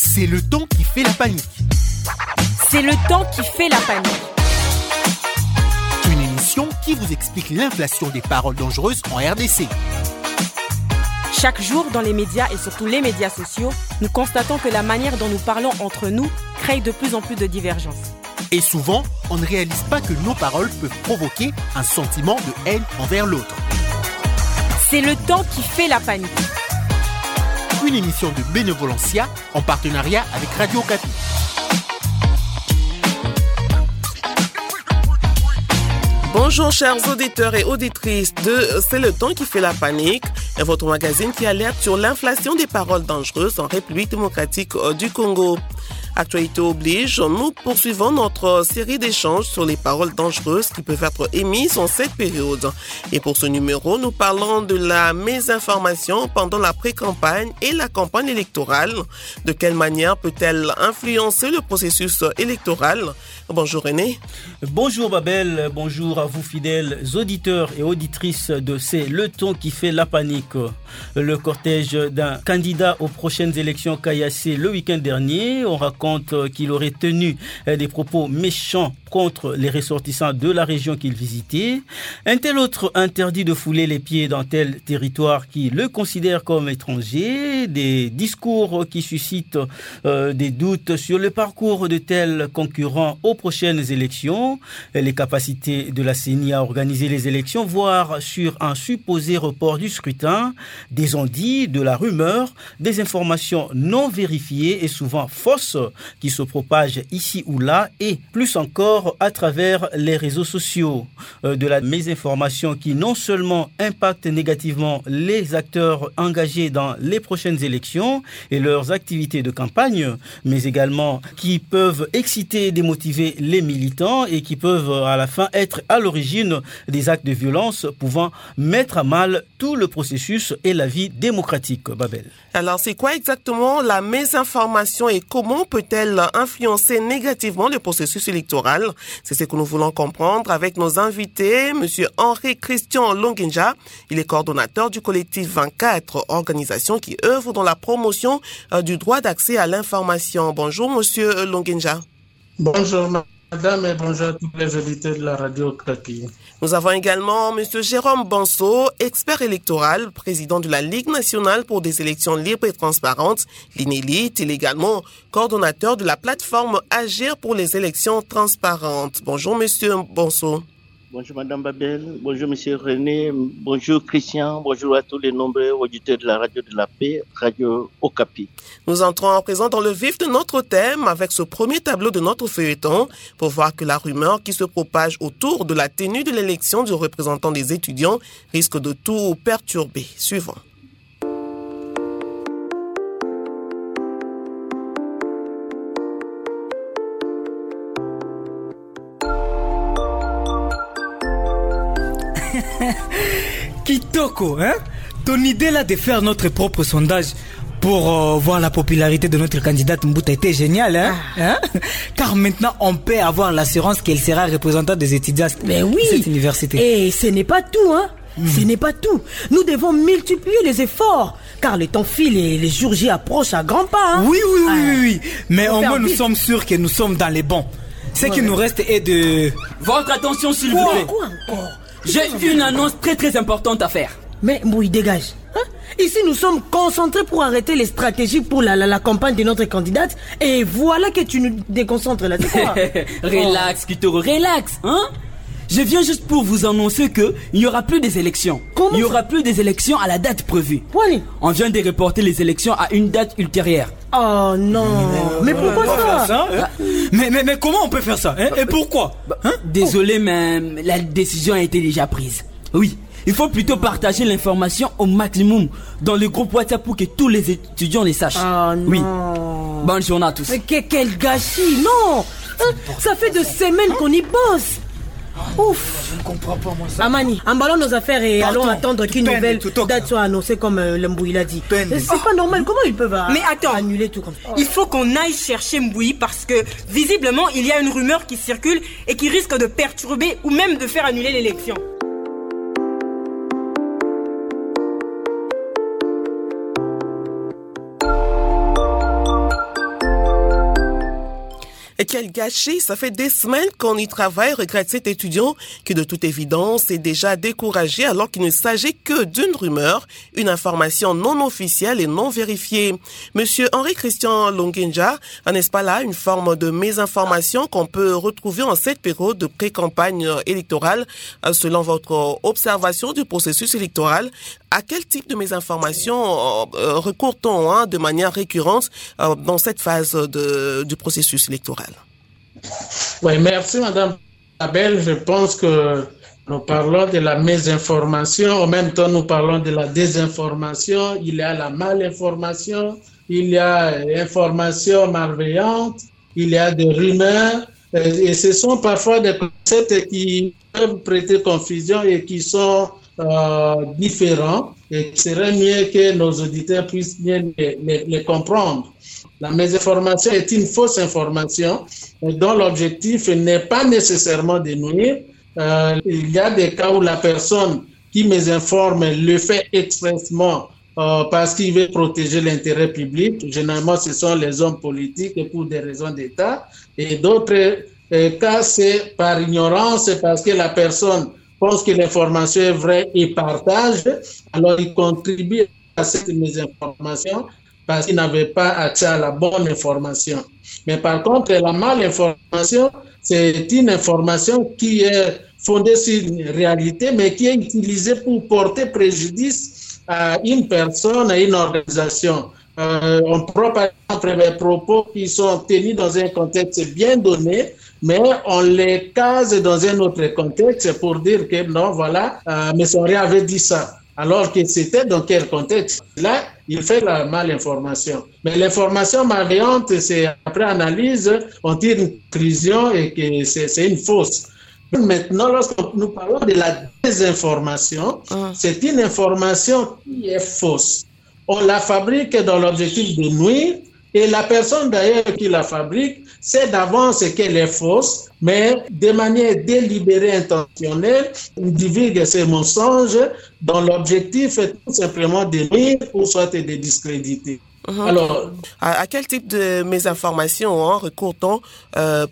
C'est le temps qui fait la panique. C'est le temps qui fait la panique. Une émission qui vous explique l'inflation des paroles dangereuses en RDC. Chaque jour, dans les médias et surtout les médias sociaux, nous constatons que la manière dont nous parlons entre nous crée de plus en plus de divergences. Et souvent, on ne réalise pas que nos paroles peuvent provoquer un sentiment de haine envers l'autre. C'est le temps qui fait la panique. Une émission de Bénévolencia en partenariat avec Radio Capi. Bonjour chers auditeurs et auditrices de C'est le temps qui fait la panique, votre magazine qui alerte sur l'inflation des paroles dangereuses en République démocratique du Congo. Actualité oblige, nous poursuivons notre série d'échanges sur les paroles dangereuses qui peuvent être émises en cette période. Et pour ce numéro, nous parlons de la mésinformation pendant la pré-campagne et la campagne électorale. De quelle manière peut-elle influencer le processus électoral? Bonjour René. Bonjour Babel, bonjour à vous fidèles auditeurs et auditrices de C'est le ton qui fait la panique. Le cortège d'un candidat aux prochaines élections caillassé le week-end dernier, on qu'il aurait tenu des propos méchants contre les ressortissants de la région qu'il visitait. Un tel autre interdit de fouler les pieds dans tel territoire qui le considère comme étranger, des discours qui suscitent euh, des doutes sur le parcours de tels concurrents aux prochaines élections, les capacités de la CENI à organiser les élections, voire sur un supposé report du scrutin, des ondits, de la rumeur, des informations non vérifiées et souvent fausses qui se propagent ici ou là et plus encore à travers les réseaux sociaux, euh, de la mésinformation qui non seulement impacte négativement les acteurs engagés dans les prochaines élections et leurs activités de campagne, mais également qui peuvent exciter et démotiver les militants et qui peuvent à la fin être à l'origine des actes de violence pouvant mettre à mal tout le processus et la vie démocratique. Babel. Alors c'est quoi exactement la mésinformation et comment peut-elle influencer négativement le processus électoral? C'est ce que nous voulons comprendre avec nos invités, Monsieur Henri Christian Longinja. Il est coordonnateur du collectif 24, organisation qui œuvre dans la promotion euh, du droit d'accès à l'information. Bonjour, Monsieur Longinja. Bonjour, Madame et bonjour à tous les auditeurs de la radio Kaki. Nous avons également M. Jérôme Bonso, expert électoral, président de la Ligue nationale pour des élections libres et transparentes, l'INELIT. Est également coordonnateur de la plateforme Agir pour les élections transparentes. Bonjour Monsieur Bonso. Bonjour Madame Babel, bonjour Monsieur René, bonjour Christian, bonjour à tous les nombreux auditeurs de la radio de la paix, Radio Okapi. Nous entrons à présent dans le vif de notre thème avec ce premier tableau de notre feuilleton pour voir que la rumeur qui se propage autour de la tenue de l'élection du représentant des étudiants risque de tout perturber. Suivant. Kitoko, hein? Ton idée là de faire notre propre sondage pour euh, voir la popularité de notre candidate Mbouta était géniale, hein, hein? Car maintenant, on peut avoir l'assurance qu'elle sera représentante des étudiants Mais oui. de cette université. Et ce n'est pas tout, hein? Ce n'est pas tout. Nous devons multiplier les efforts, car le temps file et les jours J approchent à grands pas. Hein? Oui, oui, oui, Ah. oui, oui. Mais au moins, nous vite. sommes sûrs que nous sommes dans les bons. Ce qui nous reste est de... Votre attention, s'il vous plaît. quoi encore? J'ai une annonce très très importante à faire. Mais Mbouy, dégage. Hein? Ici, nous sommes concentrés pour arrêter les stratégies pour la, la, la campagne de notre candidate. Et voilà que tu nous déconcentres là. Quoi relax, Kitoro, relax, hein? Je viens juste pour vous annoncer que il n'y aura plus des élections. Comment il n'y aura plus des élections à la date prévue. Wally On vient de reporter les élections à une date ultérieure. Oh non. Mais pourquoi On va faire ça ça, hein mais, mais, mais comment on peut faire ça hein? Et pourquoi? hein? Désolé, mais la décision a été déjà prise. Oui, il faut plutôt partager l'information au maximum dans le groupe WhatsApp pour que tous les étudiants les sachent. Oh non. Oui. Bonne journée à tous. Mais que- quel gâchis, non Hein, Ça fait de semaines qu'on y bosse. Ouf Je ne comprends pas moi ça. Amani, emballons nos affaires et allons attendre qu'une nouvelle date soit annoncée comme euh, Lembou il a dit. C'est pas normal, comment ils peuvent euh, Mais attends. annuler tout comme ça? Il faut qu'on aille chercher Mbouyi parce que visiblement il y a une rumeur qui circule et qui risque de perturber ou même de faire annuler l'élection. Et quel gâchis, ça fait des semaines qu'on y travaille, regrette cet étudiant qui de toute évidence est déjà découragé alors qu'il ne s'agit que d'une rumeur, une information non officielle et non vérifiée. Monsieur Henri Christian Longinja, n'est-ce pas là une forme de mésinformation qu'on peut retrouver en cette période de pré-campagne électorale selon votre observation du processus électoral à quel type de mésinformation euh, euh, recourt-on hein, de manière récurrente euh, dans cette phase du processus électoral? Oui, merci Madame Abel. Je pense que nous parlons de la mésinformation, en même temps nous parlons de la désinformation, il y a la malinformation, il y a l'information malveillante, il y a des rumeurs, et ce sont parfois des concepts qui peuvent prêter confusion et qui sont euh, différents et il serait mieux que nos auditeurs puissent bien les, comprendre. La mésinformation est une fausse information dont l'objectif n'est pas nécessairement de nuire. Euh, il y a des cas où la personne qui mésinforme le fait expressément euh, parce qu'il veut protéger l'intérêt public. Généralement, ce sont les hommes politiques pour des raisons d'État. Et d'autres euh, cas, c'est par ignorance, parce que la personne pense que l'information est vraie et partage, alors il contribue à cette mésinformation parce qu'il n'avait pas accès à la bonne information. Mais par contre, la malinformation, c'est une information qui est fondée sur une réalité, mais qui est utilisée pour porter préjudice à une personne, à une organisation. Euh, on prend par exemple des propos qui sont tenus dans un contexte bien donné, mais on les case dans un autre contexte pour dire que non, voilà, euh, M. Henri avait dit ça. Alors que c'était dans quel contexte? Là, il fait la malinformation. Mais l'information malveillante, c'est après analyse, on tire une conclusion et que c'est une fausse. Maintenant, lorsque nous parlons de la désinformation, ah. c'est une information qui est fausse. On la fabrique dans l'objectif de nuire et la personne d'ailleurs qui la fabrique sait d'avance qu'elle est fausse, mais de manière délibérée, intentionnelle, il divulgue ces mensonges dont l'objectif est tout simplement de nuire ou soit de discréditer. Mhm. Alors, à, quel type de mésinformation hein, recourt-on euh,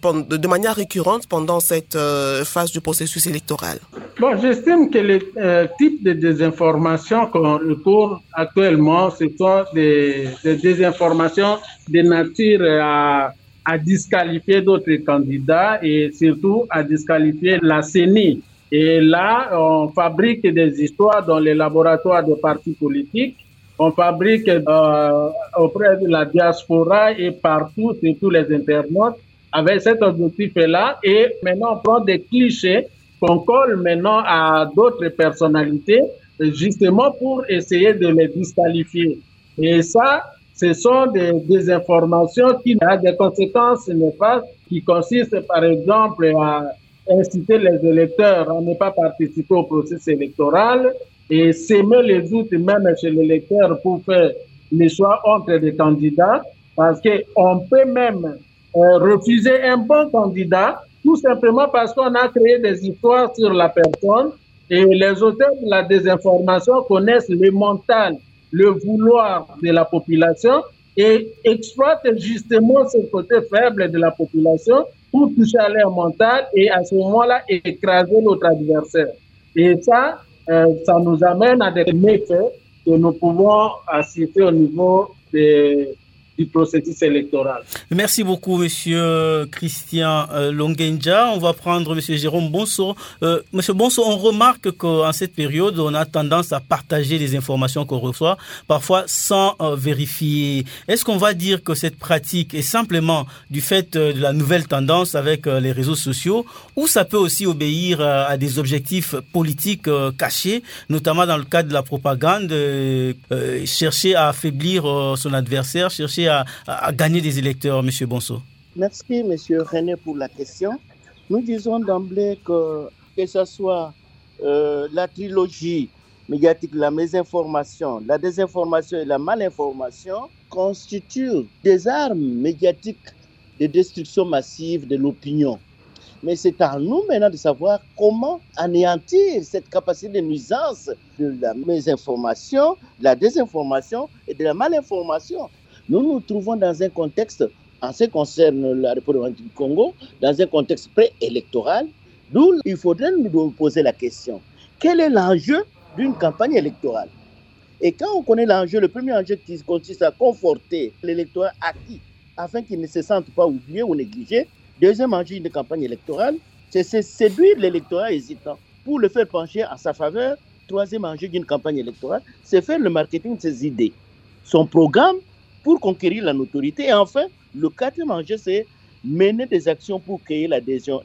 de manière récurrente pendant cette euh, phase du processus électoral? Bon, j'estime que les euh, types de désinformation qu'on recourt actuellement, ce sont des, des désinformations de nature à, à disqualifier d'autres candidats et surtout à disqualifier la CENI. Et là, on fabrique des histoires dans les laboratoires de partis politiques on fabrique euh, auprès de la diaspora et partout, sur tous les internautes, avec cet objectif-là. Et maintenant, on prend des clichés qu'on colle maintenant à d'autres personnalités, justement pour essayer de les disqualifier. Et ça, ce sont des, des informations qui ont des conséquences néfastes, qui consistent par exemple à inciter les électeurs à ne pas participer au processus électoral, et s'aimer les doutes même chez l'électeur pour faire les choix entre des candidats, parce qu'on peut même euh, refuser un bon candidat tout simplement parce qu'on a créé des histoires sur la personne et les auteurs de la désinformation connaissent le mental, le vouloir de la population et exploitent justement ce côté faible de la population pour toucher à leur mental et à ce moment-là écraser notre adversaire. Et ça, ça nous amène à des méfaits que nous pouvons assister au niveau des du processus électoral. Merci beaucoup, Monsieur Christian euh, Longenja. On va prendre Monsieur Jérôme Bonso. Euh, Monsieur Bonso, on remarque qu'en cette période, on a tendance à partager les informations qu'on reçoit, parfois sans euh, vérifier. Est-ce qu'on va dire que cette pratique est simplement du fait de la nouvelle tendance avec les réseaux sociaux, ou ça peut aussi obéir à des objectifs politiques cachés, notamment dans le cadre de la propagande, chercher à affaiblir son adversaire, chercher à, gagner des électeurs, M. Bonso Merci, M. René, pour la question. Nous disons d'emblée que que ce soit euh, la trilogie médiatique, la mésinformation, la désinformation et la malinformation constituent des armes médiatiques de destruction massive de l'opinion. Mais c'est à nous maintenant de savoir comment anéantir cette capacité de nuisance de la mésinformation, de la désinformation et de la malinformation. Nous nous trouvons dans un contexte en ce qui concerne la République du Congo, dans un contexte préélectoral, d'où il faudrait nous poser la question quel est l'enjeu d'une campagne électorale? Et quand on connaît l'enjeu, le premier enjeu qui consiste à conforter l'électorat acquis afin qu'il ne se sente pas oublié ou négligé. Deuxième enjeu d'une campagne électorale, c'est séduire l'électorat hésitant pour le faire pencher en sa faveur. Troisième enjeu d'une campagne électorale, c'est faire le marketing de ses idées, son programme pour conquérir la notoriété. Et enfin, le quatrième enjeu, c'est mener des actions pour créer l'adhésion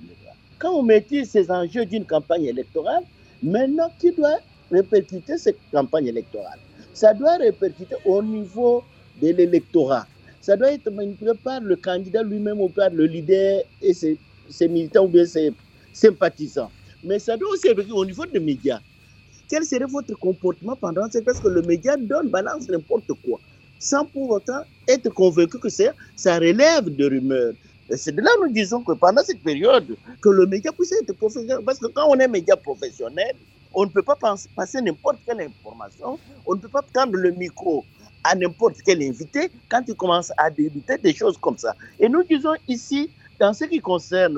Quand on maîtrise ces enjeux d'une campagne électorale, maintenant, qui doit répercuter cette campagne électorale? Ça doit répercuter au niveau de l'électorat. Ça doit être manipulé par le candidat lui-même ou par le leader et ses, militants ou bien ses sympathisants. Mais ça doit aussi être au niveau des médias. Quel serait votre comportement pendant cette parce que le média donne, balance n'importe quoi, sans pour autant être convaincu que ça relève de rumeurs. C'est de là que nous disons que pendant cette période, que le média puisse être professionnel. Parce que quand on est média professionnel, on ne peut pas passer n'importe quelle information, on ne peut pas prendre le micro à n'importe quel invité quand il commence à débuter des choses comme ça. Et nous disons ici, dans ce qui concerne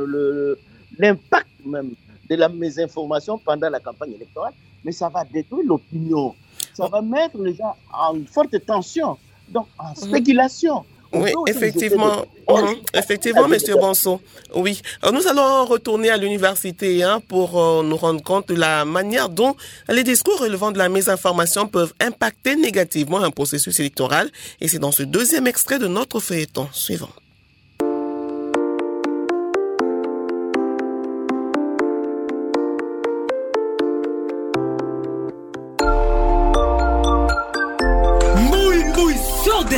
l'impact même de la mésinformation pendant la campagne électorale, mais ça va détruire l'opinion. Ça va mettre les gens en forte tension, donc en mhm. spéculation. Oui, effectivement, mhm. effectivement, Monsieur Bonson. Oui, euh, nous allons retourner à l'université hein, pour euh, nous rendre compte de la manière dont les discours relevant de la mésinformation peuvent impacter négativement un processus électoral. Et c'est dans ce deuxième extrait de notre feuilleton suivant.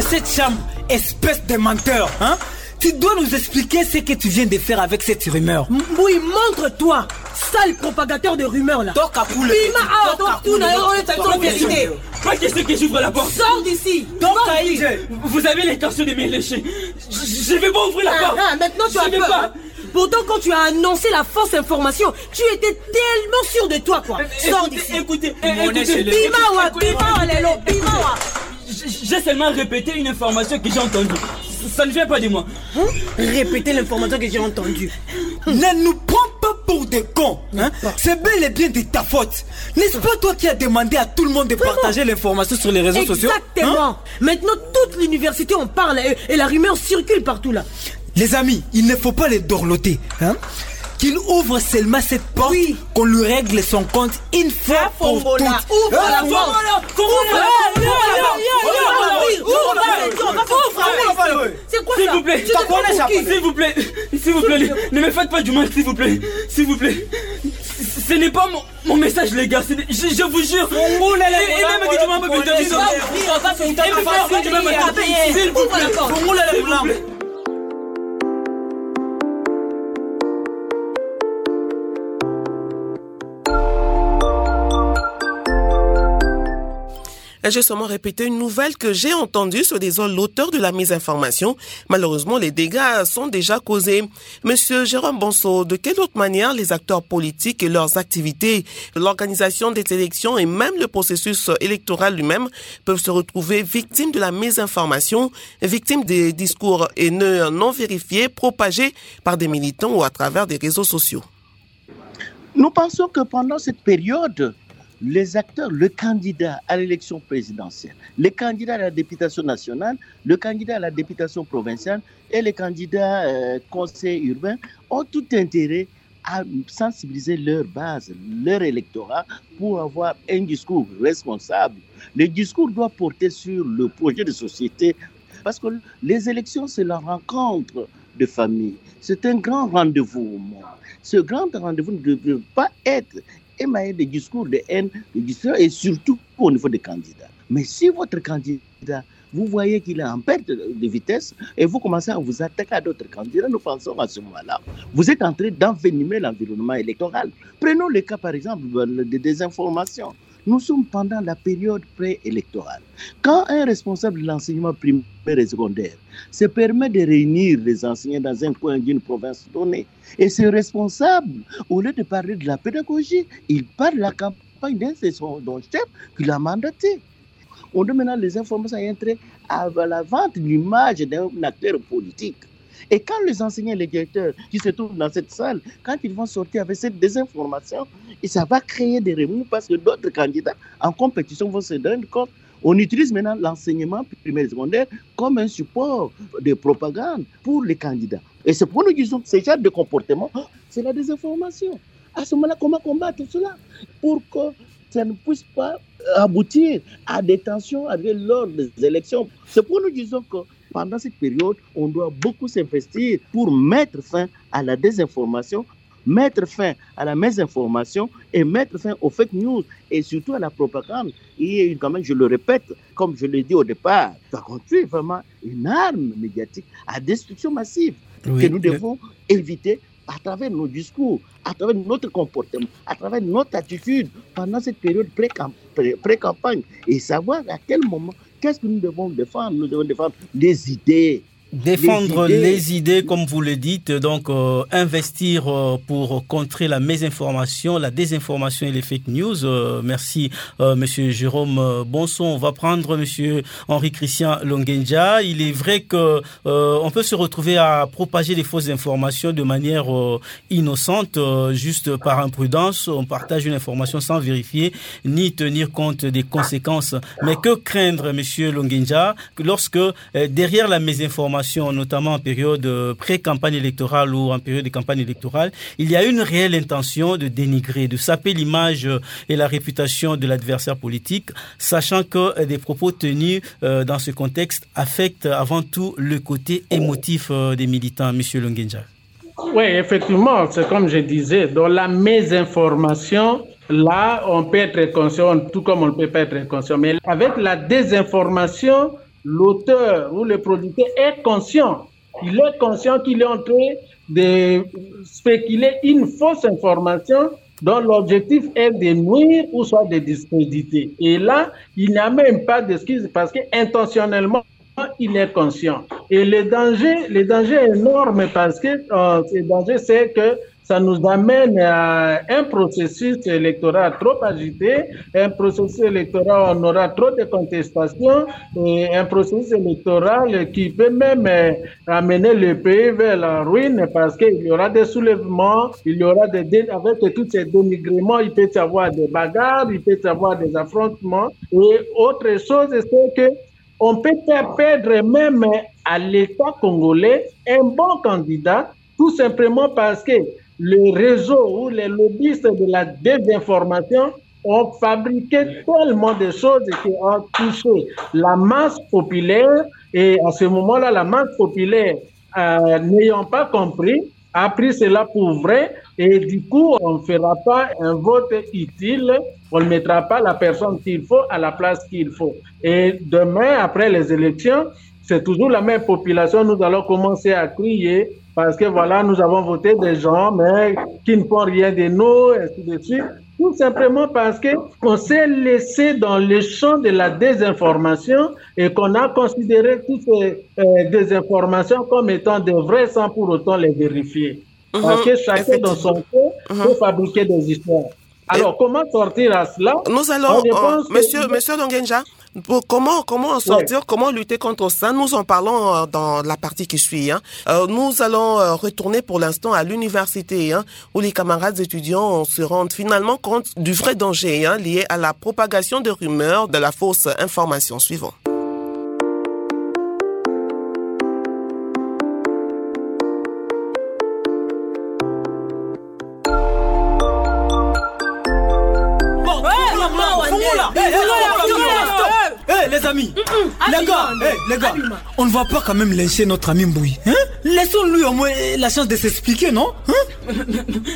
Cette chambre espèce de menteur, hein? Tu dois nous expliquer ce que tu viens de faire avec cette rumeur. Oui, montre-toi Sale propagateur de rumeurs là. Toka poule ah, donc vérité. Pas question que j'ouvre la porte. Sors d'ici Vous avez l'intention de me lécher. Je vais pas ouvrir la ah, porte. ah, Maintenant tu as peur. pas. Pourtant, quand tu as annoncé la fausse information, tu étais tellement sûr de toi, quoi. Sors d'ici. Écoutez, écoutez. Bima, Bima, Bima, j'ai seulement répété une information que j'ai entendue. Ça ne vient pas de moi. Hein? Répéter l'information que j'ai entendue. Ne nous prends pas pour des cons. Hein? C'est bel et bien de ta faute. N'est-ce pas toi qui as demandé à tout le monde de partager l'information sur les réseaux sociaux Exactement. Hein? Maintenant, toute l'université en parle et, la rumeur circule partout là. Les amis, il ne faut pas les dorloter. Hein? Qu'il ouvre seulement cette porte, oui. qu'on lui règle son compte une fois pour toutes. Ouvre la porte. C'est quoi S'il vous plaît, s'il vous plaît, s'il vous plaît, ne me faites pas du mal, s'il vous plaît, s'il vous plaît. Ce n'est pas mon, mon message, les gars. Je, vous jure. Et même que tu m'as pas S'il vous plaît. J'ai seulement répété une nouvelle que j'ai entendue sur des l'auteur de la mésinformation. Malheureusement, les dégâts sont déjà causés. Monsieur Jérôme Bonso, de quelle autre manière les acteurs politiques et leurs activités, l'organisation des élections et même le processus électoral lui-même peuvent se retrouver victimes de la mésinformation, victimes des discours haineux non vérifiés propagés par des militants ou à travers des réseaux sociaux? Nous pensons que pendant cette période, les acteurs, le candidat à l'élection présidentielle, le candidat à la députation nationale, le candidat à la députation provinciale et les candidats euh, conseil urbain ont tout intérêt à sensibiliser leur base, leur électorat pour avoir un discours responsable. Le discours doit porter sur le projet de société parce que les élections, c'est la rencontre de famille. C'est un grand rendez-vous au monde. Ce grand rendez-vous ne devrait pas être émaillé de discours de haine, de discours, et surtout au niveau des candidats. Mais si votre candidat, vous voyez qu'il est en perte de vitesse et vous commencez à vous attaquer à d'autres candidats, nous pensons à ce moment-là, vous êtes en train d'envenimer l'environnement électoral. Prenons le cas, par exemple, de désinformation. Nous sommes pendant la période préélectorale. Quand un responsable de l'enseignement primaire et secondaire se permet de réunir les enseignants dans un coin d'une province donnée, et ce responsable, au lieu de parler de la pédagogie, il parle de la campagne d'un son chef qui l'a mandaté. on donne maintenant les informations entrer à la vente l'image d'un acteur politique. Et quand les enseignants et les directeurs qui se trouvent dans cette salle, quand ils vont sortir avec cette désinformation, et ça va créer des remous parce que d'autres candidats en compétition vont se rendre compte. On utilise maintenant l'enseignement primaire et secondaire comme un support de propagande pour les candidats. Et c'est pour nous disons que ce genre de comportement, c'est la désinformation. À ce moment-là, comment combattre cela Pour que ça ne puisse pas aboutir à des tensions lors des élections? C'est pour nous disons que pendant cette période, on doit beaucoup s'investir pour mettre fin à la désinformation, mettre fin à la mésinformation et mettre fin aux fake news et surtout à la propagande. Et quand même, je le répète, comme je l'ai dit au départ, ça constitue vraiment une arme médiatique à destruction massive que nous devons éviter à travers nos discours, à travers notre comportement, à travers notre attitude pendant cette période pré-campagne et savoir à quel moment Qu'est-ce que nous devons défendre? Nous devons défendre des idées, Défendre les idées. comme vous le dites, donc euh, investir euh, pour contrer la mésinformation, la désinformation et les fake news. Euh, merci, Monsieur Jérôme Bonson. On va prendre Monsieur Henri Christian Longenja. Il est vrai que on peut se retrouver à propager des fausses informations de manière innocente, juste par imprudence. On partage une information sans vérifier ni tenir compte des conséquences. Mais que craindre, Monsieur Longenja, lorsque derrière la mésinformation notamment en période euh, pré-campagne électorale ou en période de campagne électorale, il y a une réelle intention de dénigrer, de saper l'image euh, et la réputation de l'adversaire politique, sachant que euh, des propos tenus dans ce contexte affectent avant tout le côté émotif des militants, Monsieur Longenja. Oui, effectivement, c'est comme je disais, dans la mésinformation, là, on peut être conscient, tout comme on ne peut pas être conscient. Mais avec la désinformation, l'auteur ou le producteur est conscient. Il est conscient qu'il est en train de spéculer une fausse information dont l'objectif est de nuire ou soit de discréditer. Et là, il n'y a même pas d'excuse parce qu'intentionnellement, il est conscient. Et le danger, le danger est énorme parce que euh, ce danger, c'est que ça nous amène à un processus électoral trop agité, un processus électoral où on aura trop de contestations, et un processus électoral qui peut même euh, amener le pays vers la ruine parce qu'il y aura des soulèvements, il y aura des, avec tous ces dénigrements, il peut y avoir des bagarres, il peut y avoir des affrontements. Et autre chose, c'est que on peut faire perdre même à l'État congolais un bon candidat, tout simplement parce que le réseau ou les lobbyistes de la désinformation ont fabriqué tellement de choses qui ont touché la masse populaire. Et à ce moment-là, la masse populaire, euh, n'ayant pas compris, a pris cela pour vrai. Et du coup, on ne fera pas un vote utile, on ne mettra pas la personne qu'il faut à la place qu'il faut. Et demain, après les élections, c'est toujours la même population, nous allons commencer à crier parce que voilà, nous avons voté des gens, mais qui ne font rien de nous, et ainsi de suite. Tout simplement parce qu'on s'est laissé dans le champ de la désinformation et qu'on a considéré toutes ces euh, désinformations comme étant des vraies sans pour autant les vérifier. Parce que mhm. chacun dans son coin mhm. peut fabriquer des histoires. Alors, comment sortir à cela? Nous allons, euh, monsieur, monsieur Longenja, comment, comment sortir, comment lutter contre ça? Nous en parlons euh, dans la partie qui suit. Hein. Euh, nous allons retourner pour l'instant à l'université, hein, où les camarades étudiants se rendent finalement compte du vrai danger hein, lié à la propagation de rumeurs, de la fausse information. Suivant. Les amis, les gars, les gars, on ne va pas quand même laisser notre ami Mboui. Hein? Laissons-lui au moins la chance de s'expliquer, non? Hein?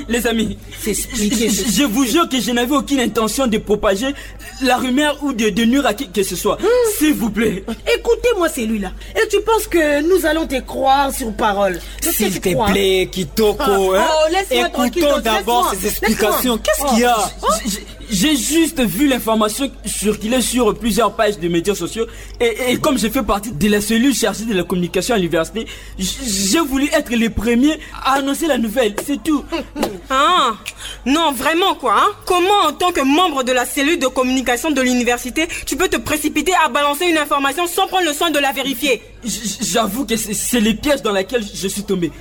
Les amis, je, vous jure que je n'avais aucune intention de propager la rumeur ou de, de nuire à qui que ce soit. Hein? S'il vous plaît. Écoutez-moi celui-là. Et tu penses que nous allons te croire sur parole? S'il te plaît, Kitoko. Ah. Hein? Oh, Écoutons d'abord ses explications. Qu'est-ce qu'il y a? Oh, J'ai juste vu l'information circuler sur plusieurs pages de médias sociaux et, comme j'ai fait partie de la cellule chargée de la communication à l'université, j'ai voulu être le premier à annoncer la nouvelle, c'est tout. Ah, non, vraiment quoi. Hein? Comment en tant que membre de la cellule de communication de l'université, tu peux te précipiter à balancer une information sans prendre le soin de la vérifier? J'avoue que c'est les pièges dans lesquels je suis tombé.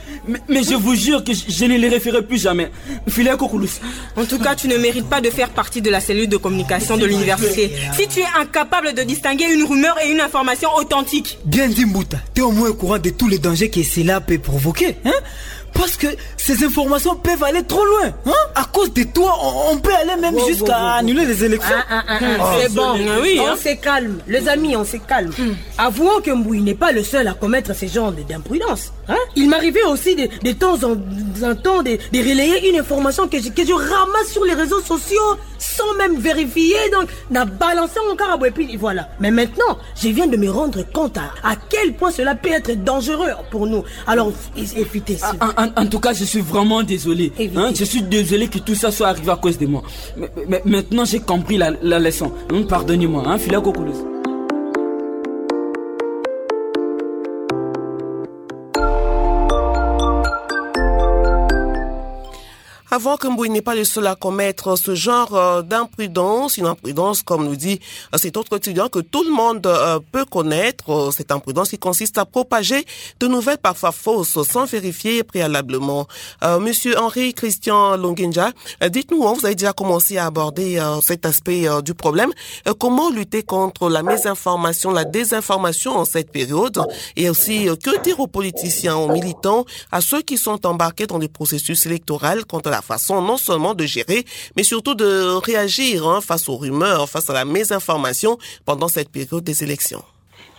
Mais, je vous jure que je, ne les référerai plus jamais. Filet En tout cas, tu ne mérites pas de faire partie de la cellule de communication de l'université. Si tu es incapable de distinguer une rumeur et une information authentique. Bien dit, Mouta. Tu es au moins au courant de tous les dangers que cela peut provoquer. Hein? Parce que ces informations peuvent aller trop loin. Hein? À cause de toi, on, peut aller même jusqu'à annuler les élections. Ah, ah, ah, c'est bon, oui, on hein. se calme. Les amis, on se calme. Hmm. Avouons que Mboui n'est pas le seul à commettre ce genre d'imprudence. Hein? Il m'arrivait aussi de, de, temps en, temps de, relayer une information que je, que je ramasse sur les réseaux sociaux sans même vérifier. Donc, n'a balancé encore à et puis voilà. Mais maintenant, je viens de me rendre compte à, à quel point cela peut être dangereux pour nous. Alors, évitez. En, tout cas, je suis vraiment désolé. Hein? Je suis désolé que tout ça soit arrivé à cause de moi. Mais, maintenant, j'ai compris la, leçon. Pardonnez-moi, hein, Phila Avant que Mbouy n'est pas le seul à commettre ce genre euh, d'imprudence, une imprudence, comme nous dit euh, cet autre étudiant, que tout le monde euh, peut connaître, cette imprudence qui consiste à propager de nouvelles parfois fausses sans vérifier préalablement. Monsieur Henri Christian Longinja, dites-nous, hein, vous avez déjà commencé à aborder cet aspect du problème. comment lutter contre la mésinformation, la désinformation en cette période? Et aussi que dire aux politiciens, aux militants, à ceux qui sont embarqués dans des processus électoraux contre la façon non seulement de gérer, mais surtout de réagir hein, face aux rumeurs, face à la mésinformation pendant cette période des élections.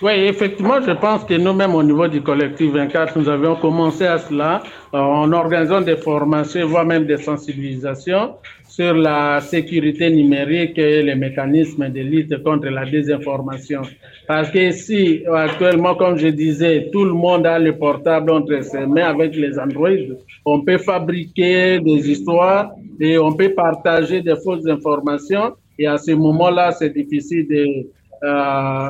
Oui, effectivement, je pense que nous-mêmes, au niveau du collectif 24, nous avions commencé à cela euh, en organisant des formations, voire même des sensibilisations sur la sécurité numérique et les mécanismes de lutte contre la désinformation. Parce que si actuellement, comme je disais, tout le monde a le portable entre ses mains avec les Android, on peut fabriquer des histoires et on peut partager des fausses informations. Et à ce moment-là, c'est difficile de, euh,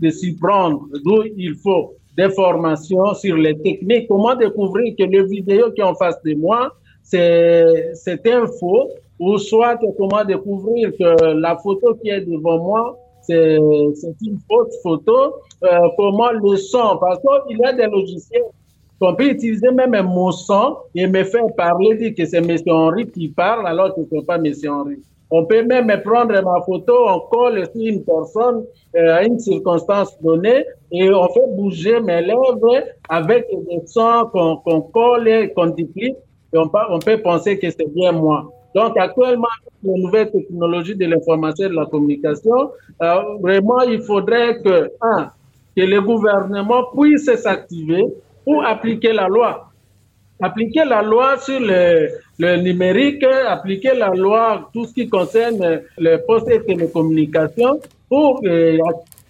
de s'y prendre. D'où il faut des formations sur les techniques. Comment découvrir que le vidéo qui est en face de moi, c'est un faux, ou soit comment découvrir que la photo qui est devant moi, c'est une fausse photo. Euh, comment le son, parce qu'il y a des logiciels qu'on peut utiliser même mot son et me faire parler, dire que c'est M. Henri qui parle alors que ce n'est pas M. Henri. On peut même prendre ma photo, on colle sur une personne euh, à une circonstance donnée et on fait bouger mes lèvres avec des sons qu'on colle et qu'on duplique et on, on peut penser que c'est bien moi. Donc actuellement, les nouvelles technologies de l'information et de la communication, euh, vraiment, il faudrait que, un, que le gouvernement puisse s'activer pour appliquer la loi appliquer la loi sur le, le, numérique, appliquer la loi, tout ce qui concerne les postes et télécommunications, pour euh,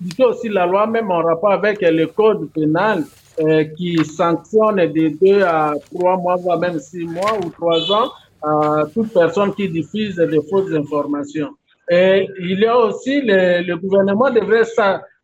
appliquer aussi la loi même en rapport avec le code pénal euh, qui sanctionne de deux à trois mois, voire même six mois ou trois ans à toute personne qui diffuse de fausses informations. Et il y a aussi, le, gouvernement devrait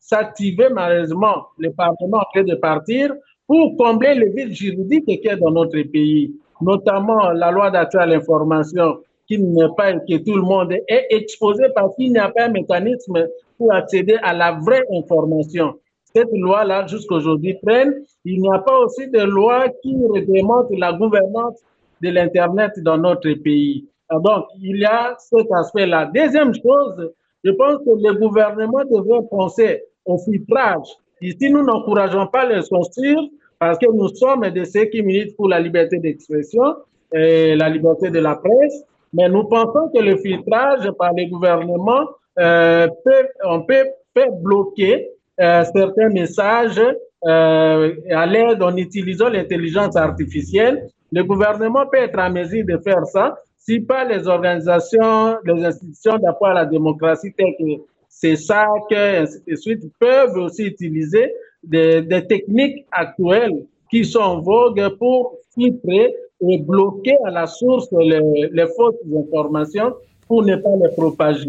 s'activer, malheureusement, le Parlement en train de partir, pour combler le vide juridique qui est dans notre pays, notamment la loi d'accès à l'information, qui n'est pas que tout le monde est exposé parce qu'il n'y a pas un mécanisme pour accéder à la vraie information. Cette loi-là, jusqu'à aujourd'hui, traîne. Il n'y a pas aussi de loi qui réglemente la gouvernance de l'Internet dans notre pays. Ah, donc, il y a cet aspect-là. Deuxième chose, je pense que le gouvernement devrait penser au filtrage Ici, nous n'encourageons pas les censures parce que nous sommes de ceux qui militent pour la liberté d'expression et la liberté de la presse, mais nous pensons que le filtrage par les gouvernements euh, peut, on peut faire bloquer euh, certains messages euh, à l'aide en utilisant l'intelligence artificielle. Le gouvernement peut être en mesure de faire ça si pas les organisations, les institutions d'appui à la démocratie telles que c'est ça que, ainsi de suite, peuvent aussi utiliser des, des, techniques actuelles qui sont en vogue pour filtrer et bloquer à la source les, les fausses informations pour ne pas les propager.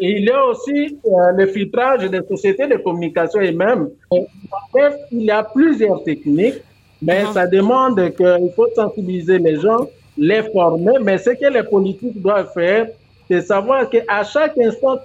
Et il y a aussi euh, le filtrage des sociétés de communication et même, bref, il y a plusieurs techniques, mais ça demande qu'il faut sensibiliser les gens, les former, mais ce que les politiques doivent faire, c'est savoir qu'à chaque instant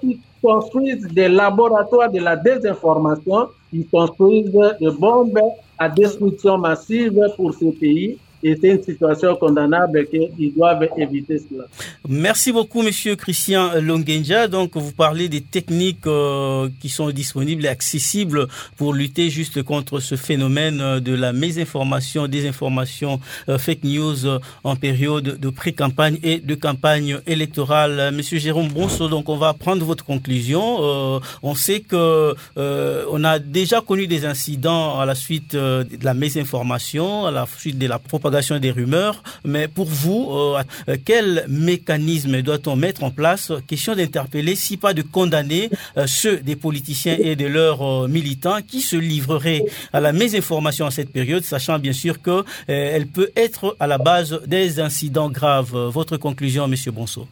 construisent des laboratoires de la désinformation, ils construisent des bombes à destruction massive pour ce pays c'est une situation condamnable qu'ils doivent éviter cela. Merci beaucoup, Monsieur Christian Longenja. Donc, vous parlez des techniques euh, qui sont disponibles et accessibles pour lutter juste contre ce phénomène euh, de la mésinformation, désinformation, euh, fake news en période de pré-campagne et de campagne électorale. Monsieur Jérôme Bronso, donc on va prendre votre conclusion. on sait que on a déjà connu des incidents à la suite de la mésinformation, à la suite de la propagande des rumeurs. Mais pour vous, euh, euh, quel mécanisme doit-on mettre en place Question d'interpeller, si pas de condamner euh, ceux des politiciens et de leurs militants qui se livreraient à la mésinformation en cette période, sachant bien sûr que elle peut être à la base des incidents graves. Votre conclusion, Monsieur Bonso?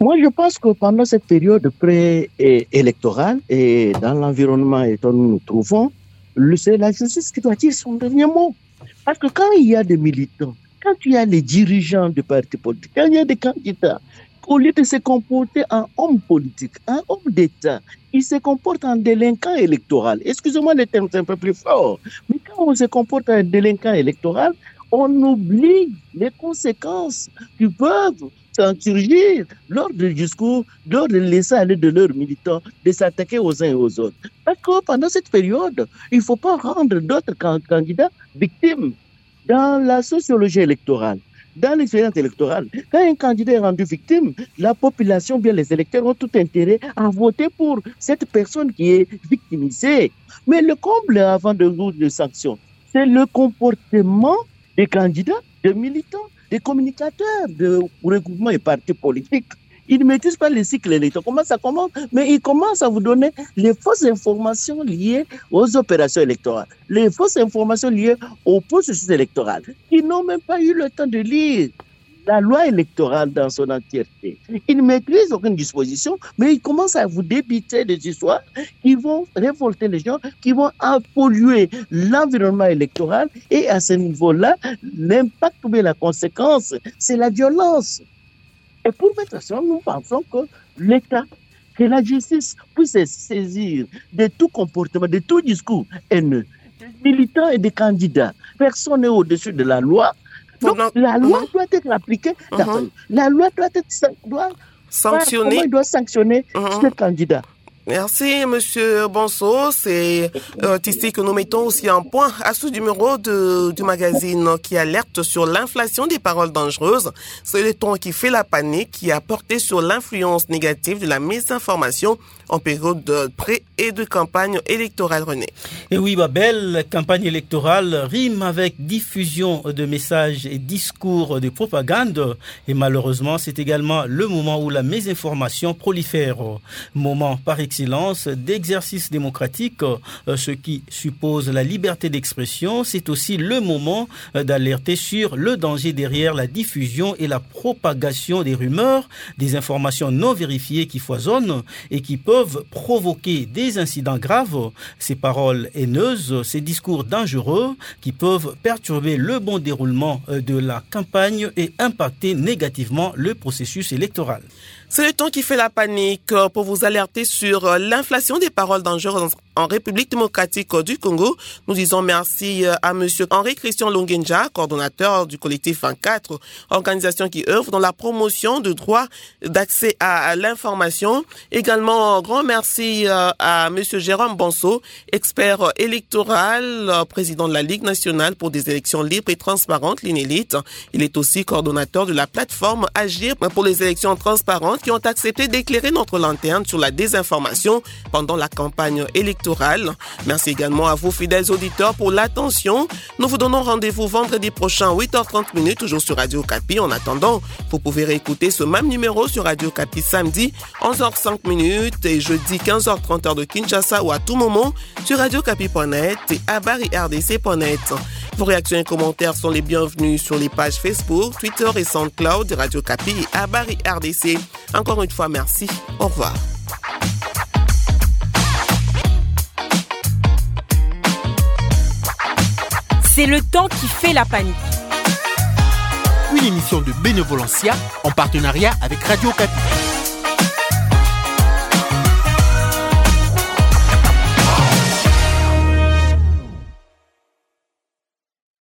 Moi, je pense que pendant cette période pré-électorale et dans l'environnement où nous nous trouvons, c'est la justice qui doit dire son dernier mot. Parce que quand il y a des militants, quand il y a les dirigeants de partis politiques, quand il y a des candidats, au lieu de se comporter en homme politique, en homme d'État, ils se comportent en délinquant électoral. Excusez-moi le terme, c'est un peu plus fort. Mais quand on se comporte en délinquant électoral, on oublie les conséquences qui peuvent s'en surgir lors du discours, lors de laisser aller de leurs militants, de s'attaquer aux uns et aux autres. Parce que pendant cette période, il ne faut pas rendre d'autres candidats victimes. Dans la sociologie électorale, dans l'expérience électorale, quand un candidat est rendu victime, la population, bien les électeurs ont tout intérêt à voter pour cette personne qui est victimisée. Mais le comble avant de nous de sanctions, c'est le comportement des candidats, des militants, des communicateurs de regroupements et partis politiques. Ils ne maîtrisent pas le cycle électoral. Comment ça commence? Mais ils commencent à vous donner les fausses informations liées aux opérations électorales, les fausses informations liées au processus électoral. Ils n'ont même pas eu le temps de lire la loi électorale dans son entièreté. Ils ne maîtrisent aucune disposition, mais ils commencent à vous débiter des histoires qui vont révolter les gens, qui vont polluer l'environnement électoral. Et à ce niveau-là, l'impact ou la conséquence, c'est la violence. Et pour mettre ça, nous pensons que l'État, que la justice puisse se saisir de tout comportement, de tout discours haineux, des militants et des candidats. Personne n'est au-dessus de la loi donc, la loi uh-huh. doit être appliquée. Uh-huh. La loi doit être doit sanctionner. doit sanctionner uh-huh. ce candidat. Merci, Monsieur Bonso. C'est euh, ici que nous mettons aussi un point à ce numéro de, du magazine qui alerte sur l'inflation des paroles dangereuses. C'est le ton qui fait la panique, qui a porté sur l'influence négative de la mésinformation en période de pré- et de campagne électorale, René. Et oui, Babel, campagne électorale rime avec diffusion de messages et discours de propagande. Et malheureusement, c'est également le moment où la mésinformation prolifère. Moment par d'exercice démocratique, euh, ce qui suppose la liberté d'expression. C'est aussi le moment euh, d'alerter sur le danger derrière la diffusion et la propagation des rumeurs, des informations non vérifiées qui foisonnent et qui peuvent peuvent provoquer des incidents graves, ces paroles haineuses, ces discours dangereux qui peuvent perturber le bon déroulement euh, de la campagne et impacter négativement le processus électoral. C'est le temps qui fait la panique euh, pour vous alerter sur euh, l'inflation des paroles dangereuses en République démocratique du Congo. Nous disons merci euh, à Monsieur Henri-Christian Longenja, coordonnateur du collectif 24, organisation qui œuvre dans la promotion de droits d'accès à l'information. Également, grand merci à Monsieur Jérôme Bonso, expert électoral, président de la Ligue nationale pour des élections libres et transparentes, l'INELIT. Il est aussi coordonnateur de la plateforme Agir pour les élections transparentes qui ont accepté d'éclairer notre lanterne sur la désinformation pendant la campagne électorale. Merci également à vous, fidèles auditeurs, pour l'attention. Nous vous donnons rendez-vous vendredi prochain, 8h30 minutes, toujours sur Radio Capi. En attendant, vous pouvez réécouter ce même numéro sur Radio Capi samedi, 11h05 minutes et jeudi, 15h30 heure de Kinshasa ou à tout moment sur radiocapi.net et à RDC.net. Vos réactions et commentaires sont les bienvenus sur les pages Facebook, Twitter et SoundCloud de Radio Capi et Abari RDC. Encore une fois, merci. Au revoir. C'est le temps qui fait la panique. Une émission de Bénévolencia en partenariat avec Radio Capi.